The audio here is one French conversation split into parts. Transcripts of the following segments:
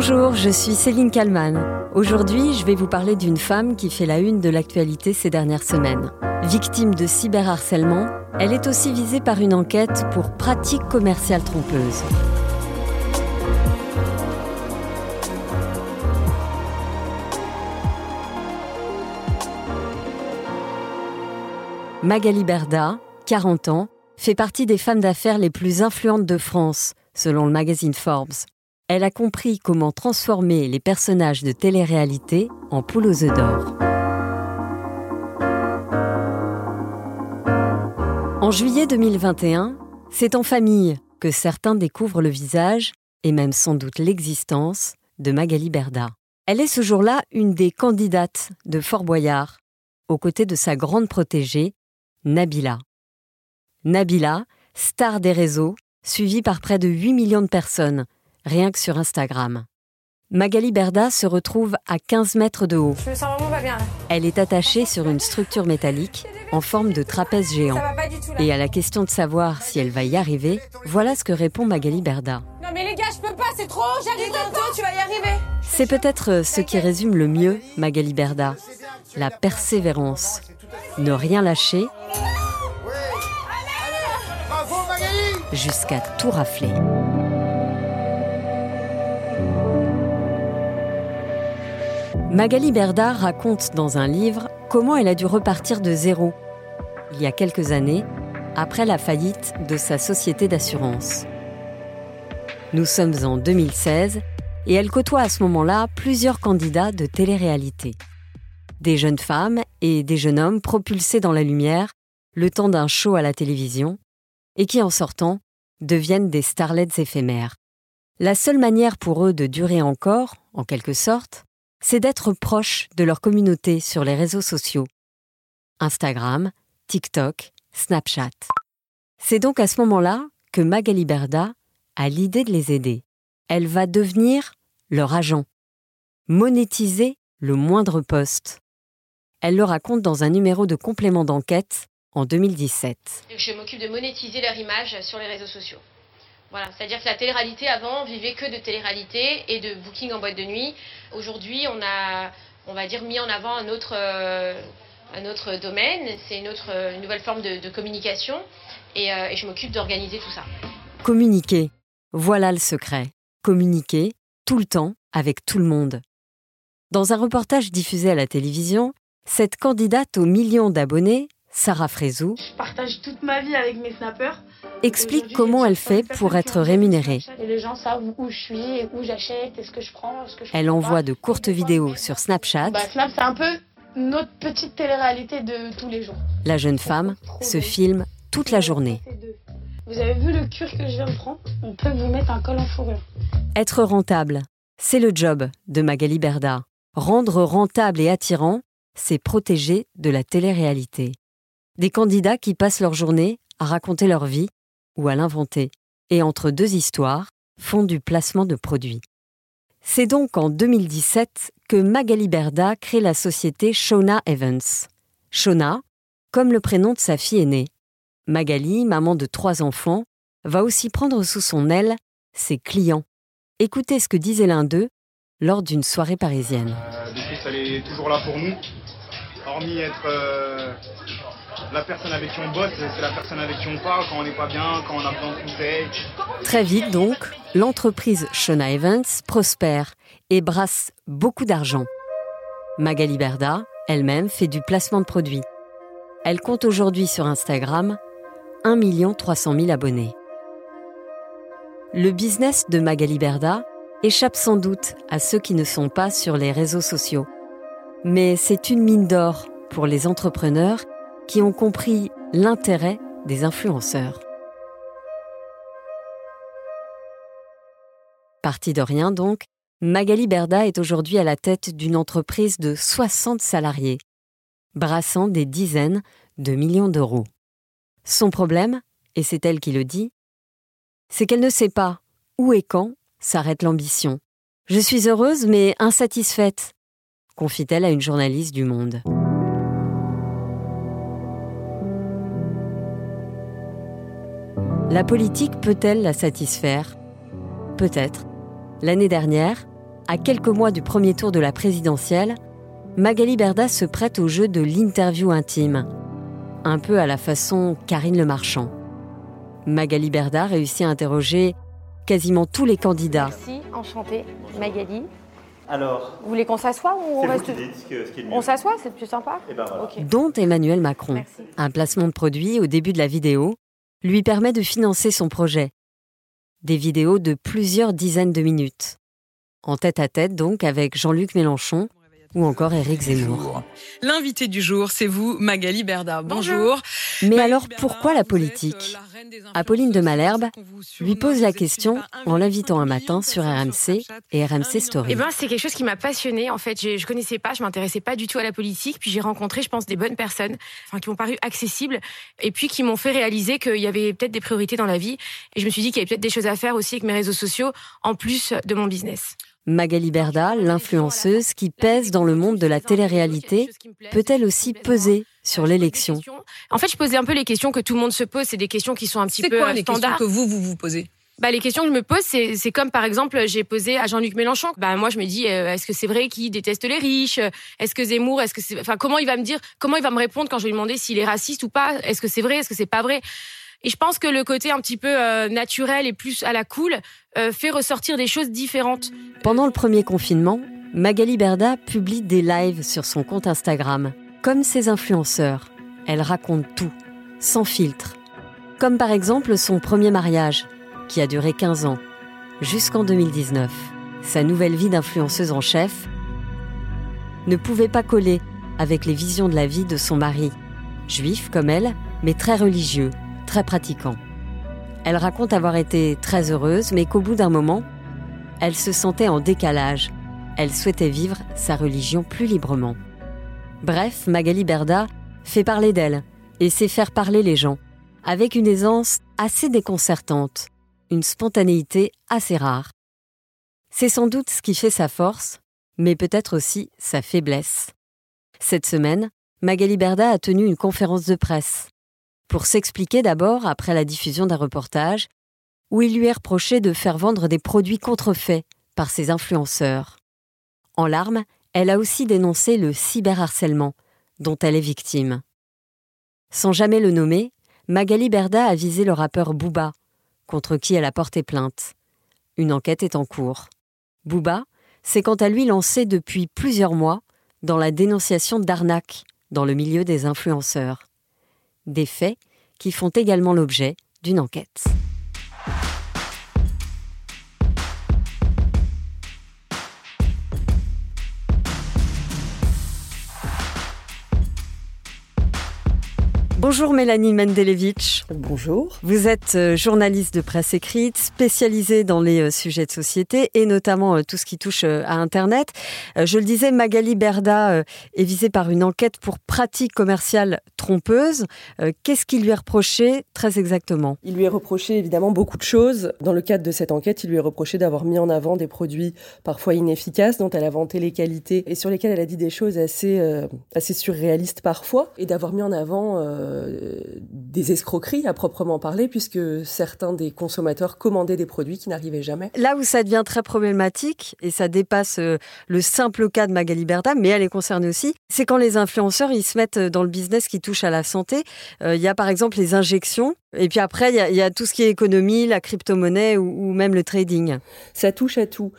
Bonjour, je suis Céline Kalman. Aujourd'hui, je vais vous parler d'une femme qui fait la une de l'actualité ces dernières semaines. Victime de cyberharcèlement, elle est aussi visée par une enquête pour pratique commerciale trompeuse. Magali Berda, 40 ans, fait partie des femmes d'affaires les plus influentes de France, selon le magazine Forbes. Elle a compris comment transformer les personnages de télé-réalité en poules aux œufs d'or. En juillet 2021, c'est en famille que certains découvrent le visage, et même sans doute l'existence, de Magali Berda. Elle est ce jour-là une des candidates de Fort Boyard, aux côtés de sa grande protégée, Nabila. Nabila, star des réseaux, suivie par près de 8 millions de personnes, rien que sur Instagram. Magali Berda se retrouve à 15 mètres de haut. Je me sens vraiment pas bien. Elle est attachée sur une structure métallique en forme de trapèze géant. Ça va pas du tout là. Et à la question de savoir si elle va y arriver, voilà ce que répond Magali Berda. Non mais les gars, je peux pas, c'est trop, j'arrive bientôt, tu vas y arriver. C'est peut-être ce qui résume le mieux Magali Berda, la persévérance. Ne rien lâcher jusqu'à tout rafler. Magali Berda raconte dans un livre comment elle a dû repartir de zéro, il y a quelques années, après la faillite de sa société d'assurance. Nous sommes en 2016 et elle côtoie à ce moment-là plusieurs candidats de télé-réalité. Des jeunes femmes et des jeunes hommes propulsés dans la lumière le temps d'un show à la télévision et qui, en sortant, deviennent des starlets éphémères. La seule manière pour eux de durer encore, en quelque sorte, c'est d'être proches de leur communauté sur les réseaux sociaux. Instagram, TikTok, Snapchat. C'est donc à ce moment-là que Magali Berda a l'idée de les aider. Elle va devenir leur agent, monétiser le moindre poste. Elle le raconte dans un numéro de complément d'enquête en 2017. Je m'occupe de monétiser leur image sur les réseaux sociaux. C'est-à-dire que la télé-réalité avant vivait que de télé-réalité et de booking en boîte de nuit. Aujourd'hui, on a, on va dire, mis en avant un autre, euh, un autre domaine. C'est une nouvelle forme de, communication euh, et je m'occupe d'organiser tout ça. Communiquer, voilà le secret. Communiquer tout le temps avec tout le monde. Dans un reportage diffusé à la télévision, cette candidate aux millions d'abonnés Sarah Frézou, Je partage toute ma vie avec mes snappers. explique comment elle fait pour être rémunérée. Et les gens savent où je suis, et où j'achète, et ce que je prends, ce que je Elle envoie pas. de courtes vidéos sur Snapchat. Bah, Snap, c'est un peu notre petite télé-réalité de tous les jours. La jeune femme se filme toute la journée. Vous avez vu le cuir que je viens de prendre? On peut vous mettre un col en fourrure. Être rentable, c'est le job de Magali Berda. Rendre rentable et attirant, c'est protéger de la télé-réalité. Des candidats qui passent leur journée à raconter leur vie ou à l'inventer, et entre deux histoires, font du placement de produits. C'est donc en 2017 que Magali Berda crée la société Shona Evans. Shona, comme le prénom de sa fille aînée. Magali, maman de trois enfants, va aussi prendre sous son aile ses clients. Écoutez ce que disait l'un d'eux lors d'une soirée parisienne. Euh, est toujours là pour nous. Hormis être euh, la personne avec qui on bosse, c'est la personne avec qui on parle quand on n'est pas bien, quand on a besoin de conseils. Très vite donc, l'entreprise Shona Evans prospère et brasse beaucoup d'argent. Magali Berda, elle-même, fait du placement de produits. Elle compte aujourd'hui sur Instagram 1 300 000 abonnés. Le business de Magali Berda échappe sans doute à ceux qui ne sont pas sur les réseaux sociaux. Mais c'est une mine d'or pour les entrepreneurs qui ont compris l'intérêt des influenceurs. Partie de rien donc, Magali Berda est aujourd'hui à la tête d'une entreprise de 60 salariés, brassant des dizaines de millions d'euros. Son problème, et c'est elle qui le dit, c'est qu'elle ne sait pas où et quand s'arrête l'ambition. Je suis heureuse mais insatisfaite, confie-t-elle à une journaliste du Monde. La politique peut-elle la satisfaire? Peut-être. L'année dernière, À quelques mois du premier tour de la présidentielle, Magali Berda se prête au jeu de l'interview intime, un peu à la façon Karine Le Marchand. Magali Berda réussit à interroger quasiment tous les candidats. Merci, enchantée, Magali. Alors, Vous voulez qu'on s'assoie ou on reste qui dites ce, que- ce qui est le mieux. On s'assoit, c'est plus sympa Eh ben voilà. Dont Emmanuel Macron. Merci. Un placement de produit au début de la vidéo lui permet de financer son projet. Des vidéos de plusieurs dizaines de minutes. En tête à tête donc avec Jean-Luc Mélenchon ou encore Éric Zemmour. L'invité du jour, c'est vous, Magali Berda. Bonjour. Mais Magali alors Berda, pourquoi la politique euh, la Apolline de Malherbe lui pose la question en 1,5 l'invitant un matin sur RMC et RMC million Story. Eh ben, c'est quelque chose qui m'a passionnée. En fait, je connaissais pas, je m'intéressais pas du tout à la politique. Puis j'ai rencontré, je pense, des bonnes personnes, enfin, qui m'ont paru accessibles, et puis qui m'ont fait réaliser qu'il y avait peut-être des priorités dans la vie. Et je me suis dit qu'il y avait peut-être des choses à faire aussi avec mes réseaux sociaux, en plus de mon business. Magali Berda, l'influenceuse qui pèse dans le monde de la télé-réalité, peut-elle aussi peser sur l'élection? En fait, je posais un peu les questions que tout le monde se pose. C'est des questions qui sont un petit C'est peu quoi euh, les questions standards. que vous, vous vous posez? Bah, les questions que je me pose, c'est, c'est comme par exemple, j'ai posé à Jean-Luc Mélenchon. Bah, moi, je me dis, euh, est-ce que c'est vrai qu'il déteste les riches? Est-ce que Zemmour, est-ce que c'est, enfin, comment il va me dire, comment il va me répondre quand je vais lui demander s'il est raciste ou pas? Est-ce que c'est vrai? Est-ce que c'est pas vrai? Et je pense que le côté un petit peu euh, naturel et plus à la cool euh, fait ressortir des choses différentes. Pendant le premier confinement, Magali Berda publie des lives sur son compte Instagram. Comme ses influenceurs, elle raconte tout, sans filtre. Comme par exemple son premier mariage, qui a duré 15 ans, jusqu'en 2019. Sa nouvelle vie d'influenceuse en chef ne pouvait pas coller avec les visions de la vie de son mari, juif comme elle, mais très religieux, très pratiquant. Elle raconte avoir été très heureuse, mais qu'au bout d'un moment, elle se sentait en décalage. Elle souhaitait vivre sa religion plus librement. Bref, Magali Berda fait parler d'elle et sait faire parler les gens, avec une aisance assez déconcertante, une spontanéité assez rare. C'est sans doute ce qui fait sa force, mais peut-être aussi sa faiblesse. Cette semaine, Magali Berda a tenu une conférence de presse pour s'expliquer d'abord après la diffusion d'un reportage où il lui est reproché de faire vendre des produits contrefaits par ses influenceurs. En larmes, elle a aussi dénoncé le cyberharcèlement dont elle est victime. Sans jamais le nommer, Magali Berda a visé le rappeur Booba, contre qui elle a porté plainte. Une enquête est en cours. Booba s'est quant à lui lancé depuis plusieurs mois dans la dénonciation d'arnaques dans le milieu des influenceurs. Des faits qui font également l'objet d'une enquête. Bonjour Mélanie Mendelevitch. Bonjour. Vous êtes euh, journaliste de presse écrite, spécialisée dans les euh, sujets de société et notamment euh, tout ce qui touche à Internet. Je le disais, Magali Berda est visée par une enquête pour pratique commerciale trompeuse. Qu'est-ce qui lui est reproché très exactement? Il lui est reproché évidemment beaucoup de choses. Dans le cadre de cette enquête, il lui est reproché d'avoir mis en avant des produits parfois inefficaces dont elle a vanté les qualités et sur lesquels elle a dit des choses assez, euh, assez surréalistes parfois et d'avoir mis en avant euh, des escroqueries à proprement parler, puisque certains des consommateurs commandaient des produits qui n'arrivaient jamais. Là où ça devient très problématique, et ça dépasse le simple cas de Magali Berda, mais elle est concernée aussi, c'est quand les influenceurs ils se mettent dans le business qui touche à la santé. Euh, il y a par exemple les injections, et puis après il y a, il y a tout ce qui est économie, la crypto-monnaie ou, ou même le trading. Ça touche à tout.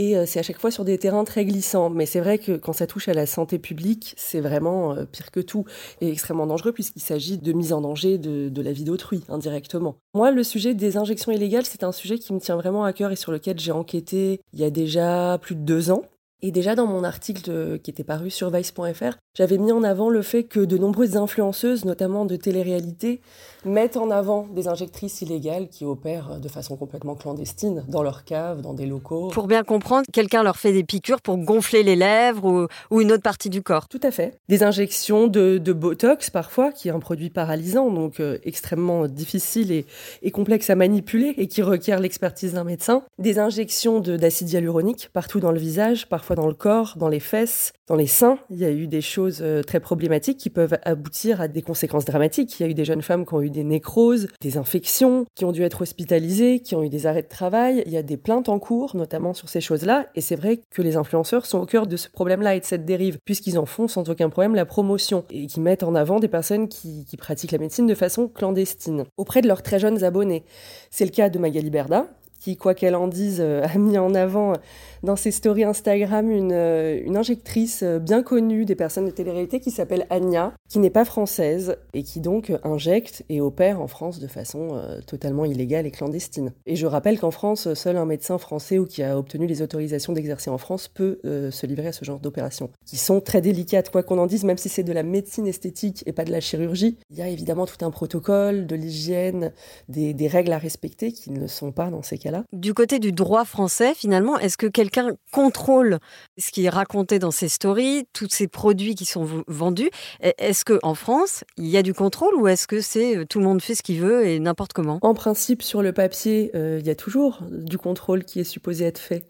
Et euh, c'est à chaque fois sur des terrains très glissants. Mais c'est vrai que quand ça touche à la santé publique, c'est vraiment euh, pire que tout et extrêmement dangereux puisqu'il s'agit de mise en danger de, de la vie d'autrui indirectement. Moi, le sujet des injections illégales, c'est un sujet qui me tient vraiment à cœur et sur lequel j'ai enquêté il y a déjà plus de deux ans. Et déjà dans mon article qui était paru sur Vice.fr, j'avais mis en avant le fait que de nombreuses influenceuses, notamment de télé-réalité, mettent en avant des injectrices illégales qui opèrent de façon complètement clandestine dans leurs caves, dans des locaux. Pour bien comprendre, quelqu'un leur fait des piqûres pour gonfler les lèvres ou, ou une autre partie du corps. Tout à fait. Des injections de, de Botox parfois, qui est un produit paralysant, donc euh, extrêmement difficile et, et, complexe à manipuler et qui requiert l'expertise d'un médecin. Des injections d'acide hyaluronique partout dans le visage, parfois dans le corps, dans les fesses, dans les seins. Il y a eu des choses euh, très problématiques qui peuvent aboutir à des conséquences dramatiques. Il y a eu des jeunes femmes qui ont eu des nécroses, des infections, qui ont dû être hospitalisées, qui ont eu des arrêts de travail. Il y a des plaintes en cours, notamment sur ces choses-là. Et c'est vrai que les influenceurs sont au cœur de ce problème-là et de cette dérive, puisqu'ils en font sans aucun problème la promotion et qui mettent en avant des personnes qui, qui pratiquent la médecine de façon clandestine auprès de leurs très jeunes abonnés. C'est le cas de Magali Berda, qui, quoi qu'elle en dise, euh, a mis en avant dans ses stories Instagram une, euh, une injectrice euh, bien connue des personnes de télé-réalité qui s'appelle Anya, qui n'est pas française et qui donc injecte et opère en France de façon totalement illégale et clandestine. Et je rappelle qu'en France, seul un médecin français ou qui a obtenu les autorisations d'exercer en France peut se livrer à ce genre d'opérations, qui sont très délicates, quoi qu'on en dise, même si c'est de la médecine esthétique et pas de la chirurgie. Il y a évidemment tout un protocole, de l'hygiène, des, des règles à respecter qui ne sont pas dans ces cas du côté du droit français, finalement, est-ce que quelqu'un contrôle ce qui est raconté dans ces stories, tous ces produits qui sont vendus? Est-ce qu'en France, il y a du contrôle ou est-ce que c'est euh, tout le monde fait ce qu'il veut et n'importe comment? En principe, sur le papier, euh, il y a toujours du contrôle qui est supposé être fait.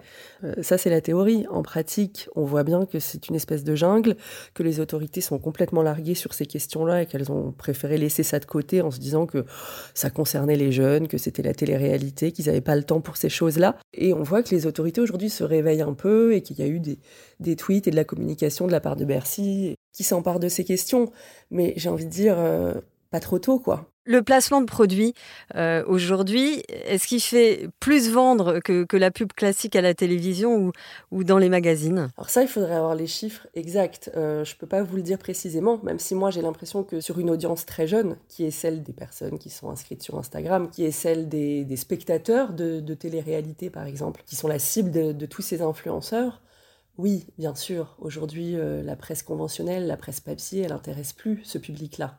Euh, ça, c'est la théorie. En pratique, on voit bien que c'est une espèce de jungle, que les autorités sont complètement larguées sur ces questions-là et qu'elles ont préféré laisser ça de côté en se disant que ça concernait les jeunes, que c'était la télé-réalité, qu'ils n'avaient pas le pour ces choses-là. Et on voit que les autorités aujourd'hui se réveillent un peu et qu'il y a eu des, des, tweets et de la communication de la part de Bercy qui s'emparent de ces questions. Mais j'ai envie de dire, euh, pas trop tôt, quoi. Le placement de produits euh, aujourd'hui, est-ce qu'il fait plus vendre que, la pub classique à la télévision ou, dans les magazines? Alors ça, il faudrait avoir les chiffres exacts. Euh, je ne peux pas vous le dire précisément, même si moi j'ai l'impression que sur une audience très jeune, qui est celle des personnes qui sont inscrites sur Instagram, qui est celle des, spectateurs de, de télé-réalité par exemple, qui sont la cible de, de tous ces influenceurs, oui, bien sûr, aujourd'hui euh, la presse conventionnelle, la presse papier, elle n'intéresse plus ce public-là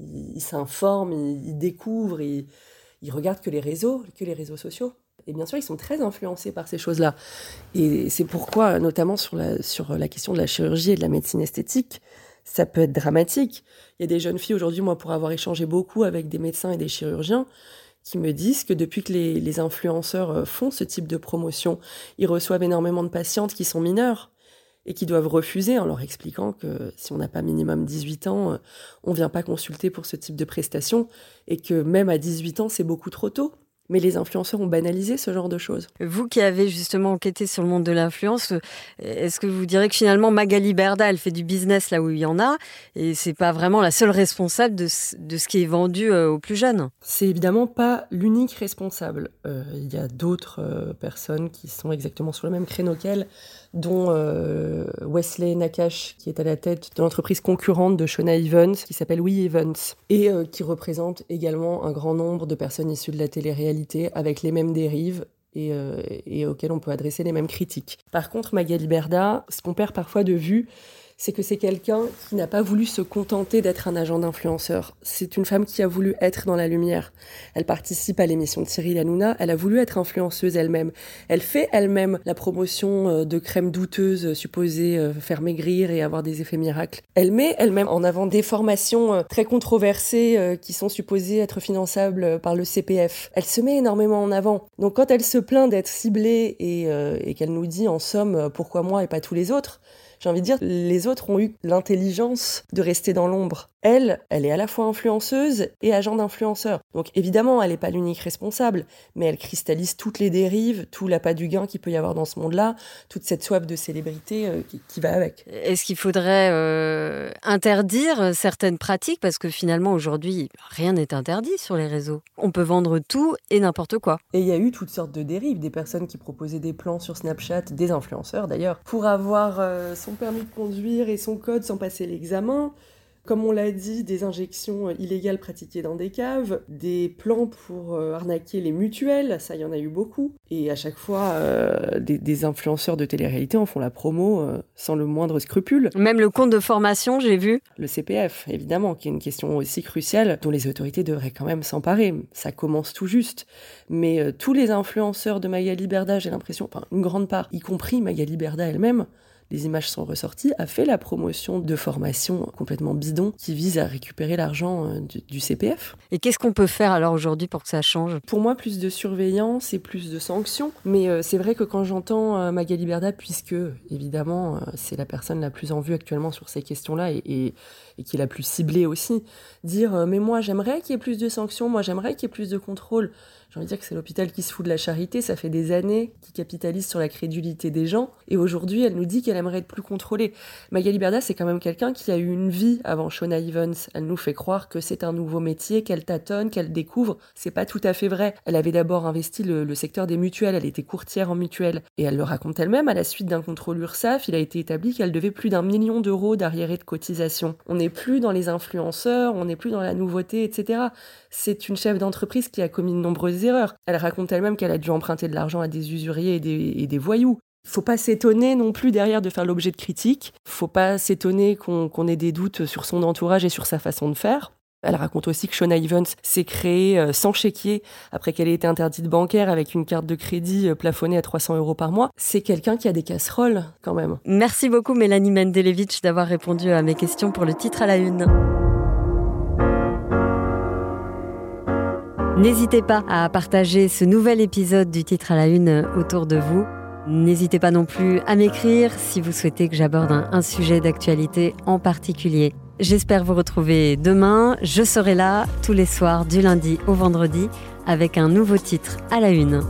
il, s'informe, il, découvre, il, il regarde que les réseaux, que les réseaux sociaux. Et bien sûr, ils sont très influencés par ces choses-là. Et c'est pourquoi, notamment sur la, question de la chirurgie et de la médecine esthétique, ça peut être dramatique. Il y a des jeunes filles aujourd'hui, moi, pour avoir échangé beaucoup avec des médecins et des chirurgiens, qui me disent que depuis que les, les influenceurs font ce type de promotion, ils reçoivent énormément de patientes qui sont mineures et qui doivent refuser en leur expliquant que si on n'a pas minimum 18 ans, euh, on ne vient pas consulter pour ce type de prestation et que même à 18 ans, c'est beaucoup trop tôt. Mais les influenceurs ont banalisé ce genre de choses. Vous qui avez justement enquêté sur le monde de l'influence, est-ce que vous direz que finalement Magali Berda, elle fait du business là où il y en a et c'est pas vraiment la seule responsable de, de ce qui est vendu euh, aux plus jeunes? C'est évidemment pas l'unique responsable. Euh, il y a d'autres euh, personnes qui sont exactement sur le même créneau qu'elle, dont euh, Wesley Nakash, qui est à la tête de l'entreprise concurrente de Shona Evans, qui s'appelle We Evans, et qui représente également un grand nombre de personnes issues de la télé-réalité avec les mêmes dérives et, euh, et auxquelles on peut adresser les mêmes critiques. Par contre, Magali Berda, ce qu'on perd parfois de vue, c'est que c'est quelqu'un qui n'a pas voulu se contenter d'être un agent d'influenceur. C'est une femme qui a voulu être dans la lumière. Elle participe à l'émission de Cyril Hanouna, elle a voulu être influenceuse elle-même. Elle fait elle-même la promotion euh, de crèmes douteuses supposées euh, faire maigrir et avoir des effets miracles. Elle met elle-même en avant des formations euh, très controversées qui sont supposées être finançables par le CPF. Elle se met énormément en avant. Donc quand elle se plaint d'être ciblée et, et qu'elle nous dit en somme pourquoi moi et pas tous les autres, j'ai envie de dire, les autres ont eu l'intelligence de rester dans l'ombre. Elle, elle est à la fois influenceuse et agent d'influenceur. Donc évidemment, elle n'est pas l'unique responsable, mais elle cristallise toutes les dérives, tout l'appât du gain qu'il peut y avoir dans ce monde-là, toute cette soif de célébrité euh, qui, qui, va avec. Est-ce qu'il faudrait euh, interdire certaines pratiques? Parce que finalement, aujourd'hui, rien n'est interdit sur les réseaux. On peut vendre tout et n'importe quoi. Et il y a eu toutes sortes de dérives, des personnes qui proposaient des plans sur Snapchat, des influenceurs d'ailleurs, pour avoir euh, son permis de conduire et son code sans passer l'examen comme on l'a dit, des injections illégales pratiquées dans des caves, des plans pour euh, arnaquer les mutuelles, ça il y en a eu beaucoup. Et à chaque fois, euh, des, des, influenceurs de télé-réalité en font la promo euh, sans le moindre scrupule. Même le compte de formation, j'ai vu. Le CPF, évidemment, qui est une question aussi cruciale dont les autorités devraient quand même s'emparer. Ça commence tout juste. Mais euh, tous les influenceurs de Magali Berda, j'ai l'impression, enfin une grande part, y compris Magali Berda elle-même, les images sont ressorties, a fait la promotion de formations complètement bidons qui visent à récupérer l'argent euh, du, CPF. Et qu'est-ce qu'on peut faire alors aujourd'hui pour que ça change? Pour moi, plus de surveillance et plus de sanctions. Mais euh, c'est vrai que quand j'entends euh, Magali Berda, puisque évidemment c'est la personne la plus en vue actuellement sur ces questions-là et, et qui est la plus ciblée aussi, dire mais moi j'aimerais qu'il y ait plus de sanctions, moi j'aimerais qu'il y ait plus de contrôle j'ai envie de dire que c'est l'hôpital qui se fout de la charité. Ça fait des années qu'il capitalise sur la crédulité des gens. Et aujourd'hui, elle nous dit qu'elle aimerait être plus contrôlée. Magali Berda, c'est quand même quelqu'un qui a eu une vie avant Shona Evans. Elle nous fait croire que c'est un nouveau métier, qu'elle tâtonne, qu'elle découvre. C'est pas tout à fait vrai. Elle avait d'abord investi le, secteur des mutuelles. Elle était courtière en mutuelles. Et elle le raconte elle-même. À la suite d'un contrôle URSAF, il a été établi qu'elle devait plus d'un million d'euros d'arriérés de cotisation. On n'est plus dans les influenceurs, on n'est plus dans la nouveauté, etc. C'est une chef d'entreprise qui a commis de nombreuses Elle raconte elle-même qu'elle a dû emprunter de l'argent à des usuriers et des, et des voyous. Faut pas s'étonner non plus derrière de faire l'objet de critiques. Faut pas s'étonner qu'on ait des doutes sur son entourage et sur sa façon de faire. Elle raconte aussi que Shona Evans s'est créée euh, sans chéquier après qu'elle ait été interdite bancaire avec une carte de crédit euh, plafonnée à 300 euros par mois. C'est quelqu'un qui a des casseroles quand même. Merci beaucoup Mélanie Mendelevitch d'avoir répondu à mes questions pour le titre à la une. N'hésitez pas à partager ce nouvel épisode du titre à la une autour de vous. N'hésitez pas non plus à m'écrire si vous souhaitez que j'aborde un, sujet d'actualité en particulier. J'espère vous retrouver demain. Je serai là tous les soirs du lundi au vendredi avec un nouveau titre à la une.